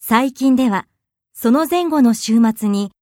最近ではその前後の週末に